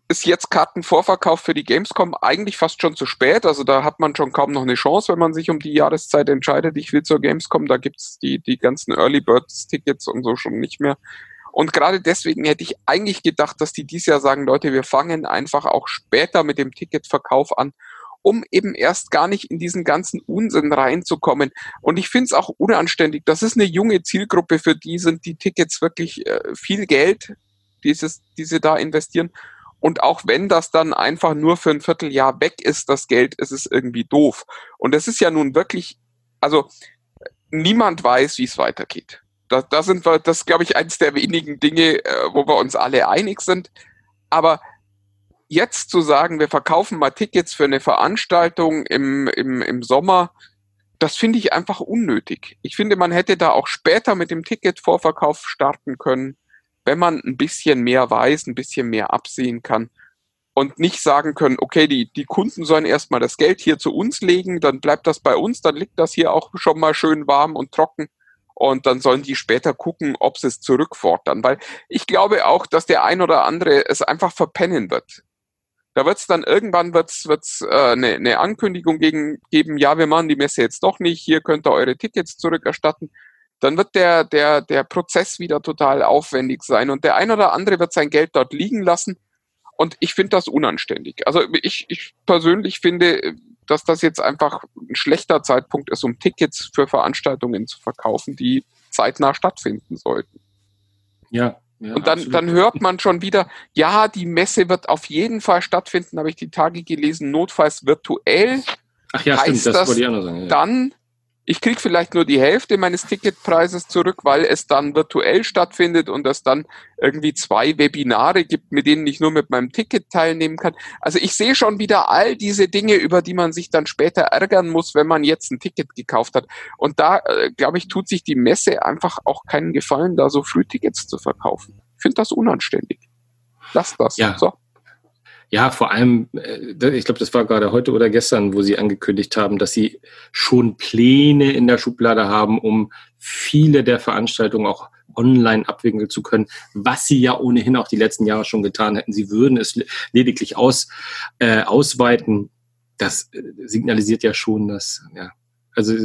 F: ist jetzt Kartenvorverkauf für die Gamescom eigentlich fast schon zu spät. Also da hat man schon kaum noch eine Chance, wenn man sich um die Jahreszeit entscheidet, ich will zur Gamescom. Da gibt's die, die ganzen Early Birds Tickets und so schon nicht mehr. Und gerade deswegen hätte ich eigentlich gedacht, dass die dieses Jahr sagen, Leute, wir fangen einfach auch später mit dem Ticketverkauf an um eben erst gar nicht in diesen ganzen Unsinn reinzukommen. Und ich finde es auch unanständig. Das ist eine junge Zielgruppe, für die sind die Tickets wirklich äh, viel Geld, dieses, die sie da investieren. Und auch wenn das dann einfach nur für ein Vierteljahr weg ist, das Geld, ist es irgendwie doof. Und es ist ja nun wirklich, also niemand weiß, wie es weitergeht. Da, da sind wir, das glaube ich, eines der wenigen Dinge, äh, wo wir uns alle einig sind. Aber jetzt zu sagen, wir verkaufen mal Tickets für eine Veranstaltung im, im, im Sommer, das finde ich einfach unnötig. Ich finde, man hätte da auch später mit dem Ticketvorverkauf starten können, wenn man ein bisschen mehr weiß, ein bisschen mehr absehen kann und nicht sagen können, okay, die, die Kunden sollen erstmal das Geld hier zu uns legen, dann bleibt das bei uns, dann liegt das hier auch schon mal schön warm und trocken und dann sollen die später gucken, ob sie es zurückfordern, weil ich glaube auch, dass der ein oder andere es einfach verpennen wird. Da wird es dann irgendwann wird's, wird's, äh, eine, ne Ankündigung gegen, geben, ja, wir machen die Messe jetzt doch nicht, hier könnt ihr eure Tickets zurückerstatten. Dann wird der, der, der Prozess wieder total aufwendig sein und der ein oder andere wird sein Geld dort liegen lassen. Und ich finde das unanständig. Also ich, ich persönlich finde, dass das jetzt einfach ein schlechter Zeitpunkt ist, um Tickets für Veranstaltungen zu verkaufen, die zeitnah stattfinden sollten.
E: Ja,
F: ja, und dann, dann hört man schon wieder, ja, die Messe wird auf jeden Fall stattfinden, habe ich die Tage gelesen, notfalls virtuell.
E: Ach ja, heißt stimmt, das, das wollte ich auch noch sagen.
F: Ja. Dann ich kriege vielleicht nur die Hälfte meines Ticketpreises zurück, weil es dann virtuell stattfindet und es dann irgendwie zwei Webinare gibt, mit denen ich nur mit meinem Ticket teilnehmen kann. Also ich sehe schon wieder all diese Dinge, über die man sich dann später ärgern muss, wenn man jetzt ein Ticket gekauft hat. Und da, äh, glaube ich, tut sich die Messe einfach auch keinen Gefallen, da so früh Tickets zu verkaufen. Ich finde das unanständig. Lass das.
E: Ja. So. Ja, vor allem, äh, ich glaube, das war gerade heute oder gestern, wo Sie angekündigt haben, dass Sie schon Pläne in der Schublade haben, um viele der Veranstaltungen auch online abwickeln zu können, was Sie ja ohnehin auch die letzten Jahre schon getan hätten. Sie würden es lediglich aus, äh, ausweiten. Das äh, signalisiert ja schon, dass, ja, also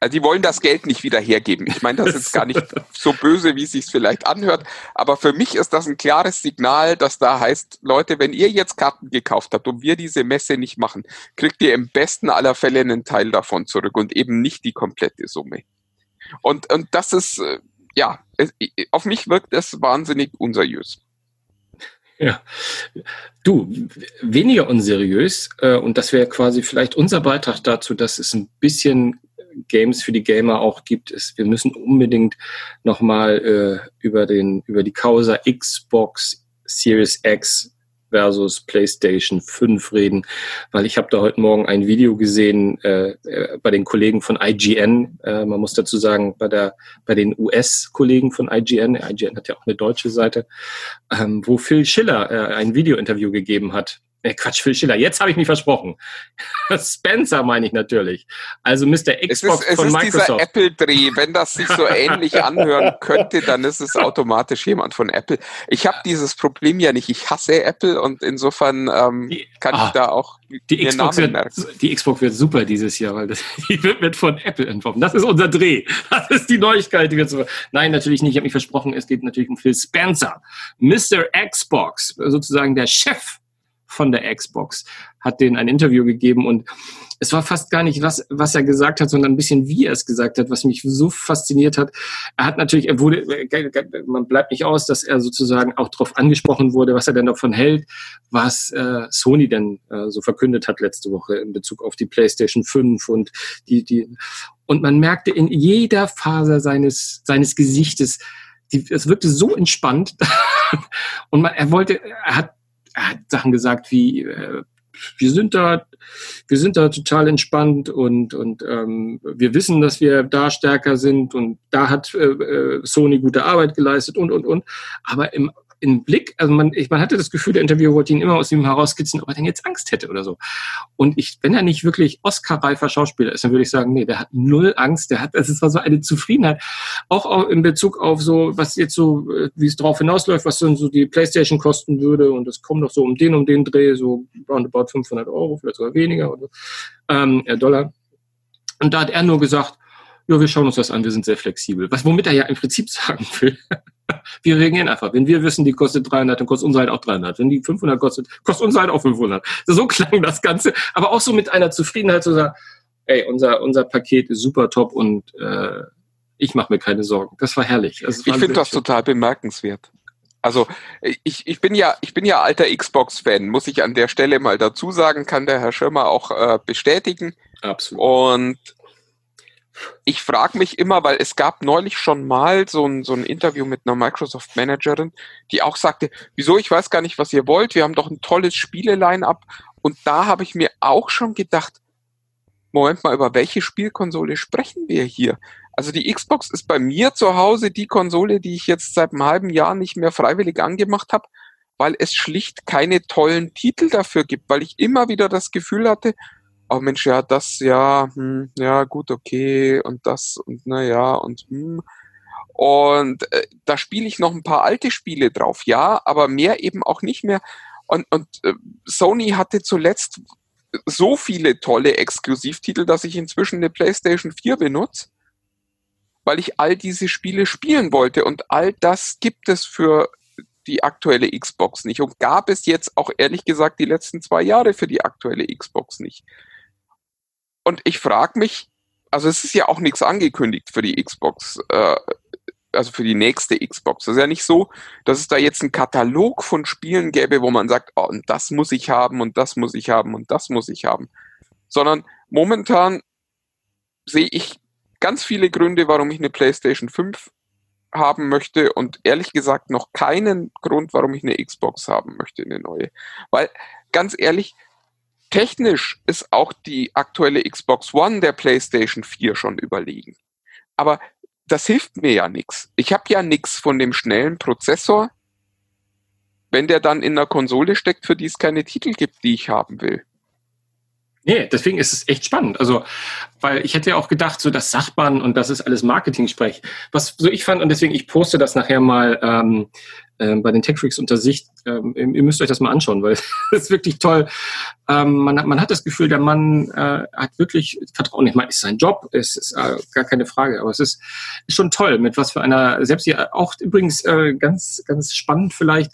F: also die wollen das Geld nicht wieder hergeben. Ich meine, das ist gar nicht [laughs] so böse, wie es sich vielleicht anhört. Aber für mich ist das ein klares Signal, dass da heißt, Leute, wenn ihr jetzt Karten gekauft habt und wir diese Messe nicht machen, kriegt ihr im besten aller Fälle einen Teil davon zurück und eben nicht die komplette Summe. Und, und das ist, äh, ja, auf mich wirkt es wahnsinnig unseriös.
E: Ja. Du, weniger unseriös, äh, und das wäre quasi vielleicht unser Beitrag dazu, dass es ein bisschen Games für die Gamer auch gibt, ist, wir müssen unbedingt nochmal äh, über, den, über die Causa Xbox Series X versus PlayStation 5 reden, weil ich habe da heute Morgen ein Video gesehen äh, äh bei den Kollegen von IGN. Äh, man muss dazu sagen, bei der bei den US-Kollegen von IGN. IGN hat ja auch eine deutsche Seite, ähm, wo Phil Schiller äh, ein Video-Interview gegeben hat Äh, Quatsch, Phil Schiller. Jetzt habe ich mich versprochen. [laughs] Spencer meine ich natürlich. Also Mr. Xbox
F: es ist, es
E: von
F: ist
E: Microsoft.
F: dieser Apple-Dreh. Wenn das sich so ähnlich [laughs] anhören könnte, dann ist es automatisch jemand von Apple. Ich habe dieses Problem ja nicht. Ich hasse Apple und insofern ähm,
E: Die-
F: kann
E: ah,
F: ich da auch
E: Die Xbox,
F: Namen
E: wird,
F: merken.
E: die Xbox wird super dieses Jahr, weil das, [laughs] die wird, wird von Apple entworfen. Das ist unser Dreh. Das ist die Neuigkeit, die wir zu. Nein, natürlich nicht. Ich habe mich versprochen, es geht natürlich um Phil Spencer. Mr. Xbox, sozusagen der Chef von der Xbox, hat denen ein Interview gegeben und es war fast gar nicht, was, was er gesagt hat, sondern ein bisschen, wie er es gesagt hat, was mich so fasziniert hat. Er hat natürlich, er wurde, man bleibt nicht aus, dass er sozusagen auch darauf angesprochen wurde, was er denn davon hält, was äh, Sony denn äh, so verkündet hat letzte Woche in Bezug auf die PlayStation 5 und die, die, und man merkte in jeder Faser seines, seines Gesichtes, die, es wirkte so entspannt [laughs] und man, er wollte, er hat, er hat Sachen gesagt wie, äh, wir sind da, wir sind da total entspannt und und ähm, wir wissen, dass wir da stärker sind und da hat äh, äh, Sony gute Arbeit geleistet und und und. Aber im im Blick, also man, ich, man hatte das Gefühl, der Interviewer wollte ihn immer aus ihm herauskitzeln, ob er denn jetzt Angst hätte oder so. Und ich, wenn er nicht wirklich Oscar-reifer Schauspieler ist, dann würde ich sagen, nee, der hat null Angst, der hat, es ist so eine Zufriedenheit, auch, in Bezug auf so, was jetzt so, äh, wie es drauf hinausläuft, was dann so die Playstation kosten würde und es kommt noch so um den, um den Dreh, so roundabout 500 Euro, vielleicht sogar weniger oder ähm, äh, Dollar. Und da hat er nur gesagt, ja, wir schauen uns das an, wir sind sehr flexibel. Was, womit er ja im Prinzip [laughs] sagen will, wir reagieren einfach. Wenn wir wissen, die kostet 300, dann kostet unsere halt auch 300. Wenn die 500 kostet, kostet unsere halt auch 500. So klang das Ganze. Aber auch so mit einer Zufriedenheit zu sagen, ey, unser, unser Paket ist super top und äh, ich mache mir keine Sorgen. Das war herrlich. Das
F: Ich
E: war
F: finde
E: sehr
F: das
E: schön.
F: total bemerkenswert. Also ich, ich bin ja ich bin ja alter Xbox-Fan, muss ich an der Stelle mal dazu sagen, kann der Herr Schirmer auch äh, bestätigen.
E: Absolut.
F: Und ich frage mich immer, weil es gab neulich schon mal so ein, so ein Interview mit einer Microsoft-Managerin, die auch sagte, wieso, ich weiß gar nicht, was ihr wollt, wir haben doch ein tolles Spiele-Line-up. Und da habe ich mir auch schon gedacht, Moment mal, über welche Spielkonsole sprechen wir hier? Also die Xbox ist bei mir zu Hause die Konsole, die ich jetzt seit einem halben Jahr nicht mehr freiwillig angemacht habe, weil es schlicht keine tollen Titel dafür gibt, weil ich immer wieder das Gefühl hatte, oh Mensch, ja, das, ja, hm, ja, gut, okay, und das, und na ja, und hm. Und äh, da spiele ich noch ein paar alte Spiele drauf, ja, aber mehr eben auch nicht mehr. Und, und äh, Sony hatte zuletzt so viele tolle Exklusivtitel, dass ich inzwischen eine PlayStation 4 benutze, weil ich all diese Spiele spielen wollte. Und all das gibt es für die aktuelle Xbox nicht und gab es jetzt auch ehrlich gesagt die letzten zwei Jahre für die aktuelle Xbox nicht. Und ich frage mich, also es ist ja auch nichts angekündigt für die Xbox, äh, also für die nächste Xbox. Es ist ja nicht so, dass es da jetzt einen Katalog von Spielen gäbe, wo man sagt, oh, und das muss ich haben und das muss ich haben und das muss ich haben. Sondern momentan sehe ich ganz viele Gründe, warum ich eine PlayStation 5 haben möchte und ehrlich gesagt noch keinen Grund, warum ich eine Xbox haben möchte, eine neue. Weil ganz ehrlich, technisch ist auch die aktuelle Xbox One der PlayStation 4 schon überlegen. Aber das hilft mir ja nichts. Ich habe ja nichts von dem schnellen Prozessor, wenn der dann in einer Konsole steckt, für die es keine Titel gibt, die ich haben will.
E: Nee, deswegen ist es echt spannend. Also, weil ich hätte ja auch gedacht, so das sagt man und das ist alles Marketing-Sprech. Was so ich fand, und deswegen, ich poste das nachher mal ähm, äh, bei den Tech Freaks unter Sicht. Ähm, ihr müsst euch das mal anschauen, weil [laughs] es ist wirklich toll. Ähm, man, hat, man hat das Gefühl, der Mann äh, hat wirklich Vertrauen. Ich meine, ist sein Job, es ist äh, gar keine Frage, aber es ist, ist schon toll, mit was für einer, selbst hier auch übrigens äh, ganz, ganz spannend vielleicht,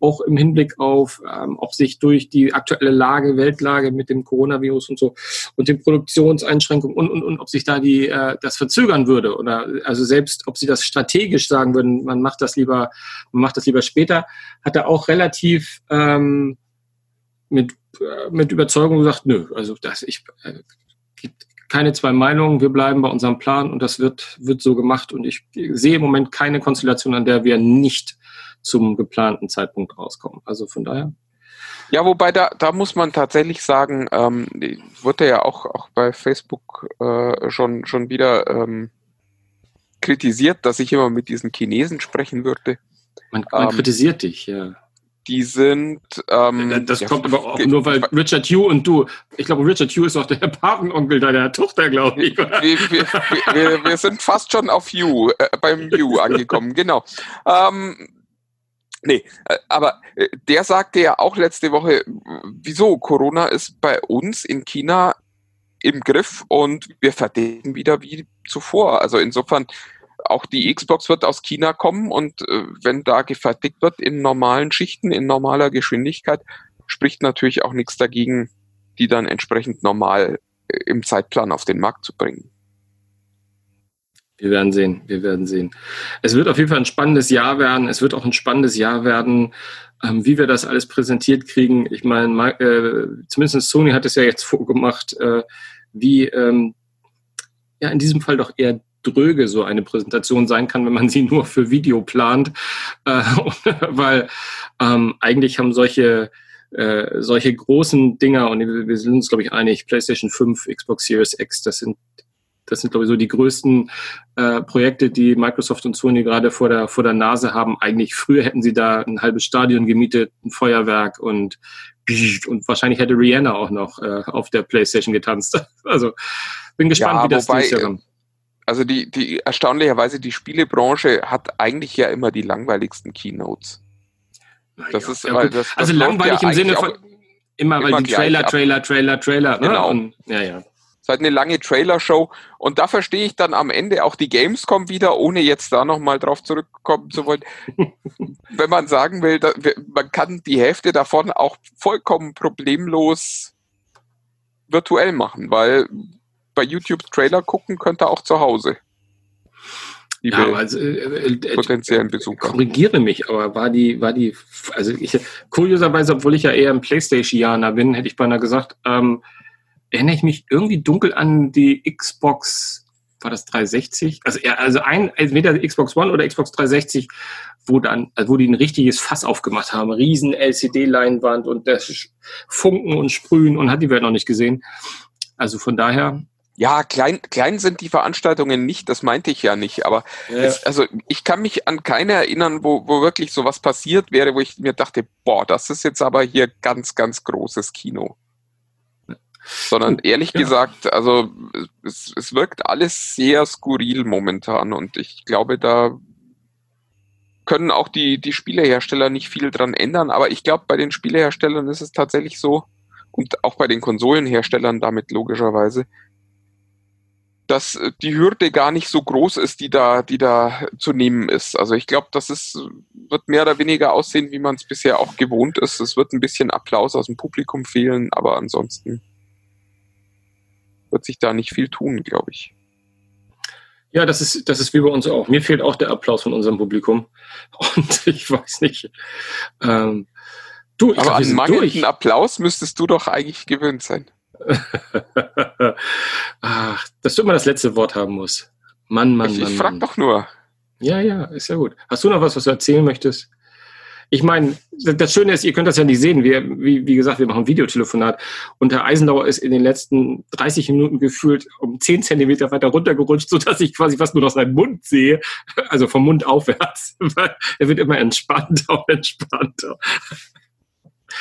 E: auch im Hinblick auf, ähm, ob sich durch die aktuelle Lage, Weltlage mit dem Coronavirus und so und den Produktionseinschränkungen und, und, und ob sich da die äh, das verzögern würde oder also selbst ob sie das strategisch sagen würden, man macht das lieber, man macht das lieber später, hat er auch relativ ähm, mit, äh, mit Überzeugung gesagt, nö, also das ich äh, gibt keine zwei Meinungen, wir bleiben bei unserem Plan und das wird, wird so gemacht und ich sehe im Moment keine Konstellation, an der wir nicht zum geplanten Zeitpunkt rauskommen. Also von daher.
F: Ja, wobei da, da muss man tatsächlich sagen, ähm, wurde ja auch, auch bei Facebook äh, schon, schon wieder ähm, kritisiert, dass ich immer mit diesen Chinesen sprechen würde.
E: Man, man
F: Ähm,
E: kritisiert dich, ja.
F: die sind. Ähm,
E: das
F: ja,
E: kommt aber auch nur, weil Richard Hugh und du, ich glaube, Richard Hugh ist auch der [laughs] Patenonkel deiner Tochter, glaube ich.
F: wir, wir, wir, wir, sind fast schon auf You, äh, beim You angekommen, genau. Ähm, nee, äh, aber äh, der sagte ja auch letzte Woche, wieso, Corona ist bei uns in China im Griff und wir verdienen wieder wie zuvor. Also insofern, auch die Xbox wird aus China kommen und äh, wenn da gefertigt wird in normalen Schichten, in normaler Geschwindigkeit, spricht natürlich auch nichts dagegen, die dann entsprechend normal äh, im Zeitplan auf den Markt zu bringen.
E: Wir werden sehen, wir werden sehen. Es wird auf jeden Fall ein spannendes Jahr werden. Es wird auch ein spannendes Jahr werden, ähm, wie wir das alles präsentiert kriegen. Ich meine, äh, zumindest Sony hat es ja jetzt vorgemacht, äh, wie ähm, ja in diesem Fall doch eher dröge so eine Präsentation sein kann, wenn man sie nur für Video plant, äh, [laughs] weil ähm, eigentlich haben solche äh, solche großen Dinger und wir sind uns glaube ich einig, PlayStation 5, Xbox Series X, das sind das sind, glaube ich, so die größten äh, Projekte, die Microsoft und Sony gerade vor der, vor der Nase haben. Eigentlich früher hätten sie da ein halbes Stadion gemietet, ein Feuerwerk und, und wahrscheinlich hätte Rihanna auch noch äh, auf der Playstation getanzt. [laughs] Also bin gespannt,
F: Ja,
E: wie das
F: wobei. Also die, die erstaunlicherweise die Spielebranche hat eigentlich ja immer die langweiligsten Keynotes. Das
E: Ja,
F: ist
E: ja,
F: weil das, das
E: also langweilig
F: ja
E: im Sinne von immer, weil
F: immer
E: die Trailer. Trailer, Trailer, Trailer. Ne?
F: Genau.
E: Und, ja, ja.
F: Es ist halt eine lange Trailer-Show und da verstehe ich dann am Ende auch die Gamescom wieder, ohne jetzt da nochmal drauf zurückkommen zu wollen. [laughs] Wenn man sagen will, da, man kann die Hälfte davon auch vollkommen problemlos virtuell machen, weil bei YouTube Trailer gucken könnte auch zu Hause.
E: Ja, also, äh, äh,
F: potenziellen Besucher.
E: korrigiere mich, aber war die, war die, also ich, kurioserweise, obwohl ich ja eher ein Playstation-Janer bin, hätte ich beinahe gesagt, ähm, erinnere ich mich irgendwie dunkel an die Xbox, war das 360? Also, ja, also ein, entweder Xbox One oder Xbox 360, wo dann, also wo die ein richtiges Fass aufgemacht haben, riesen LCD-Leinwand und das Funken und Sprühen und hat die Welt noch nicht gesehen. Also von daher,
F: Ja, klein, klein sind die Veranstaltungen nicht, das meinte ich ja nicht, aber es, also ich kann mich an keine erinnern, wo, wo wirklich sowas passiert wäre, wo ich mir dachte, boah, das ist jetzt aber hier ganz, ganz großes Kino. Sondern ehrlich
E: ja.
F: gesagt, also es, es wirkt alles sehr skurril momentan und ich glaube, da können auch die, die Spielehersteller nicht viel dran ändern, aber ich glaube, bei den Spieleherstellern ist es tatsächlich so und auch bei den Konsolenherstellern damit logischerweise, dass äh, die Hürde gar nicht so groß ist, die da, die da zu nehmen ist. Also ich glaube, das ist, wird mehr oder weniger aussehen, wie man es bisher auch gewohnt ist. Es wird ein bisschen Applaus aus dem Publikum fehlen, aber ansonsten wird sich da nicht viel tun, glaube ich.
E: Ja, das ist, das ist wie bei uns auch. Mir fehlt auch der Applaus von unserem Publikum. [laughs] Und ich weiß nicht. Ähm, du, ich
F: Aber
E: glaub,
F: an mangelnden
E: durch.
F: Applaus müsstest du doch eigentlich gewöhnt sein. [laughs]
E: Ach, dass du immer das letzte Wort haben musst. Mann, Mann,
F: ich
E: Mann.
F: ich frag
E: Mann.
F: doch nur.
E: Ja, ja, ist ja gut. Hast du noch was, was du erzählen möchtest? Ich meine, das Schöne ist, ihr könnt das ja nicht sehen. Wir, wie, wie gesagt, wir machen ein Videotelefonat und der Eisenlauer ist in den letzten 30 Minuten gefühlt um 10 Zentimeter weiter runtergerutscht, sodass ich quasi fast nur noch seinen Mund sehe. Also vom Mund aufwärts. [laughs] Er wird immer entspannter und entspannter.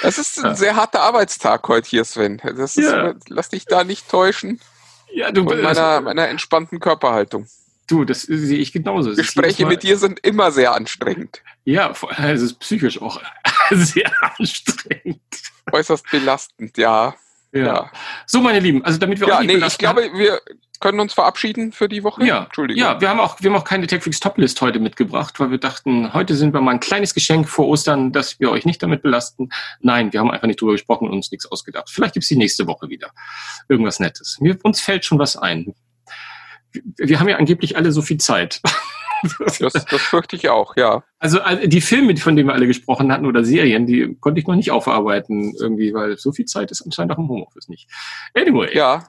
F: Es ist ein sehr harter Arbeitstag heute hier, Sven. Das ist,
E: Ja.
F: Lass dich da nicht täuschen
E: Ja, du,
F: von meiner, meiner entspannten Körperhaltung.
E: du das sehe ich genauso. Ist
F: Gespräche mit dir sind immer sehr anstrengend,
E: Ja, es ist psychisch auch [laughs] sehr anstrengend.
F: äußerst belastend, ja.
E: Ja. So, meine Lieben, also damit wir
F: ja
E: auch nicht
F: nee, ich glaube, wir können uns verabschieden für die Woche.
E: Ja,
F: Entschuldigung.
E: ja, wir haben auch, wir haben auch keine TechFreaks Toplist heute mitgebracht, weil wir dachten, heute sind wir mal ein kleines Geschenk vor Ostern, dass wir euch nicht damit belasten. Nein, wir haben einfach nicht drüber gesprochen und uns nichts ausgedacht. Vielleicht gibt's die nächste Woche wieder. Irgendwas Nettes. Mir, uns fällt schon was ein. Wir, wir haben ja angeblich alle so viel Zeit. [laughs] [laughs]
F: Das, das fürchte ich auch, ja.
E: Also äh, die Filme, von denen wir alle gesprochen hatten, oder Serien, die konnte ich noch nicht aufarbeiten irgendwie, weil so viel Zeit ist anscheinend auch im Homeoffice nicht. Anyway.
F: Ja.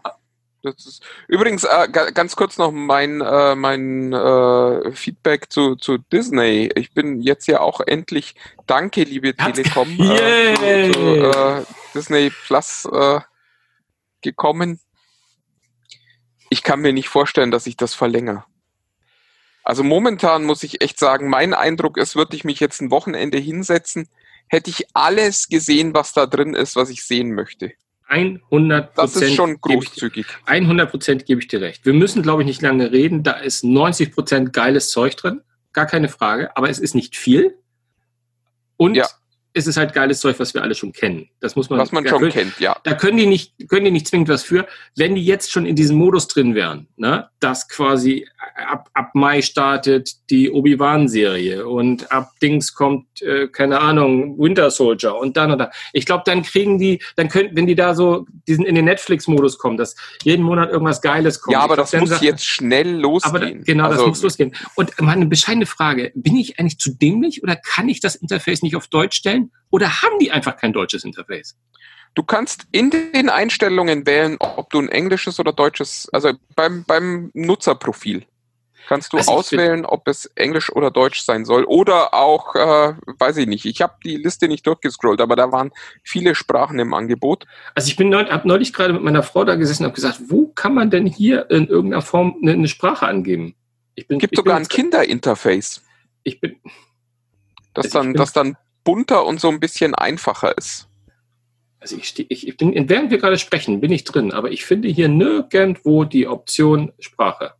F: Das ist, übrigens, äh, ga- ganz kurz noch mein, äh, mein äh, Feedback zu, zu Disney. Ich bin jetzt ja auch endlich, danke liebe Telekom, [laughs]
E: Yay!
F: äh, zu, zu äh, Disney Plus äh, gekommen. Ich kann mir nicht vorstellen, dass ich das verlängere. Also momentan muss ich echt sagen, mein Eindruck ist, würde ich mich jetzt ein Wochenende hinsetzen, hätte ich alles gesehen, was da drin ist, was ich sehen möchte.
E: 100
F: Das ist schon
E: ich-
F: großzügig.
E: 100 Prozent gebe ich dir recht. Wir müssen, glaube ich, nicht lange reden. Da ist 90 Prozent geiles Zeug drin. Gar keine Frage. Aber es ist nicht viel. Und
F: Ja.
E: Es ist halt geiles Zeug, was wir alle schon kennen. Das muss man,
F: Was man schon
E: können,
F: kennt, ja.
E: Da können die nicht, können die nicht zwingend was für. Wenn die jetzt schon in diesem Modus drin wären, ne, dass quasi ab, ab Mai startet die Obi-Wan-Serie und ab Dings kommt, äh, keine Ahnung, Winter Soldier und dann und dann. Ich glaube, dann kriegen die, dann könnten, wenn die da so diesen in den Netflix-Modus kommen, dass jeden Monat irgendwas Geiles kommt.
F: Ja, aber
E: glaub,
F: das muss
E: sagt-
F: jetzt schnell
E: aber
F: losgehen.
E: genau, das
F: Also,
E: muss losgehen. Und mal eine bescheidene Frage. Bin ich eigentlich zu dämlich oder kann ich das Interface nicht auf Deutsch stellen? Oder haben die einfach kein deutsches Interface?
F: Du kannst in den Einstellungen wählen, ob du ein englisches oder deutsches, also beim, beim Nutzerprofil kannst du
E: Also
F: auswählen, ob es englisch oder deutsch sein soll. Oder auch, äh, weiß ich nicht, ich habe die Liste nicht durchgescrollt, aber da waren viele Sprachen im Angebot.
E: Also ich bin neulich, hab neulich gerade mit meiner Frau da gesessen und habe gesagt, wo kann man denn hier in irgendeiner Form eine, eine Sprache angeben? Ich bin,
F: Es gibt
E: ich
F: sogar
E: bin,
F: ein Kinderinterface,
E: Ich bin,
F: das
E: Also
F: dann,
E: bin-
F: das dann bunter und so ein bisschen einfacher ist.
E: also ich, ich, ich bin, während wir gerade sprechen, bin ich drin, aber ich finde hier nirgendwo die Option Sprache.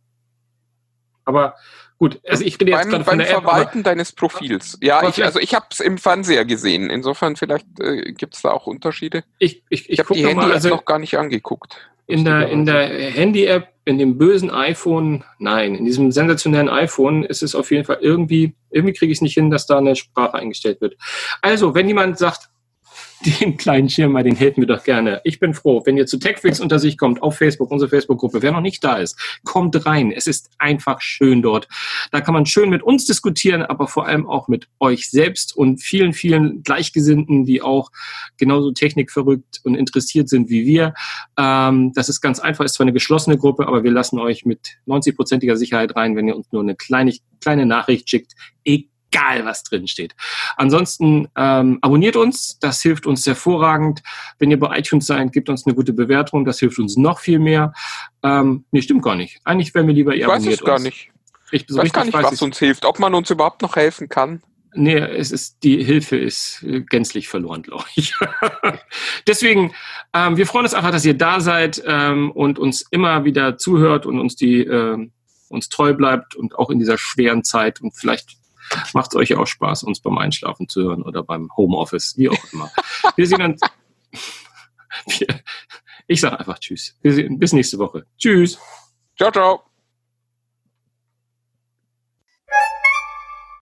E: Aber gut, also ich rede jetzt
F: Beim,
E: gerade von
F: beim
E: der App,
F: Verwalten deines Profils. Ja, ich, also ich habe es im Fernseher gesehen. Insofern vielleicht äh, gibt es da auch Unterschiede.
E: ich, ich, ich,
F: Ich habe die Handy
E: mal,
F: jetzt
E: also
F: noch gar nicht angeguckt.
E: In der, in der Handy-App, in dem bösen iPhone, nein, in diesem sensationellen iPhone ist es auf jeden Fall irgendwie, irgendwie kriege ich es nicht hin, dass da eine Sprache eingestellt wird. Also, wenn jemand sagt, den kleinen Schirm mal, den helfen wir doch gerne. Ich bin froh, wenn ihr zu TechFreaks unter sich kommt, auf Facebook, unsere Facebook-Gruppe. Wer noch nicht da ist, kommt rein. Es ist einfach schön dort. Da kann man schön mit uns diskutieren, aber vor allem auch mit euch selbst und vielen, vielen Gleichgesinnten, die auch genauso technikverrückt und interessiert sind wie wir. Ähm, das ist ganz einfach, ist zwar eine geschlossene Gruppe, aber wir lassen euch mit 90-prozentiger Sicherheit rein, wenn ihr uns nur eine kleine, kleine Nachricht schickt. Egal, was drin steht. Ansonsten ähm, abonniert uns, das hilft uns hervorragend. Wenn ihr bei iTunes seid, gebt uns eine gute Bewertung, das hilft uns noch viel mehr. Ähm, nee, stimmt gar nicht. Eigentlich wären wir lieber, ihr
F: Ich weiß
E: abonniert
F: es gar
E: uns.
F: nicht.
E: Ich,
F: weiß gar nicht, was uns hilft. Ob man uns überhaupt noch helfen kann.
E: Nee, es ist, die Hilfe ist äh, gänzlich verloren, glaube ich. [laughs] Deswegen, ähm, wir freuen uns einfach, dass ihr da seid ähm, und uns immer wieder zuhört und uns die, ähm, uns treu bleibt und auch in dieser schweren Zeit und vielleicht macht euch auch Spaß, uns beim Einschlafen zu hören oder beim Homeoffice, wie auch immer. Wir sehen uns. [laughs] Ich sage einfach Tschüss. Bis nächste Woche. Tschüss.
F: Ciao, ciao.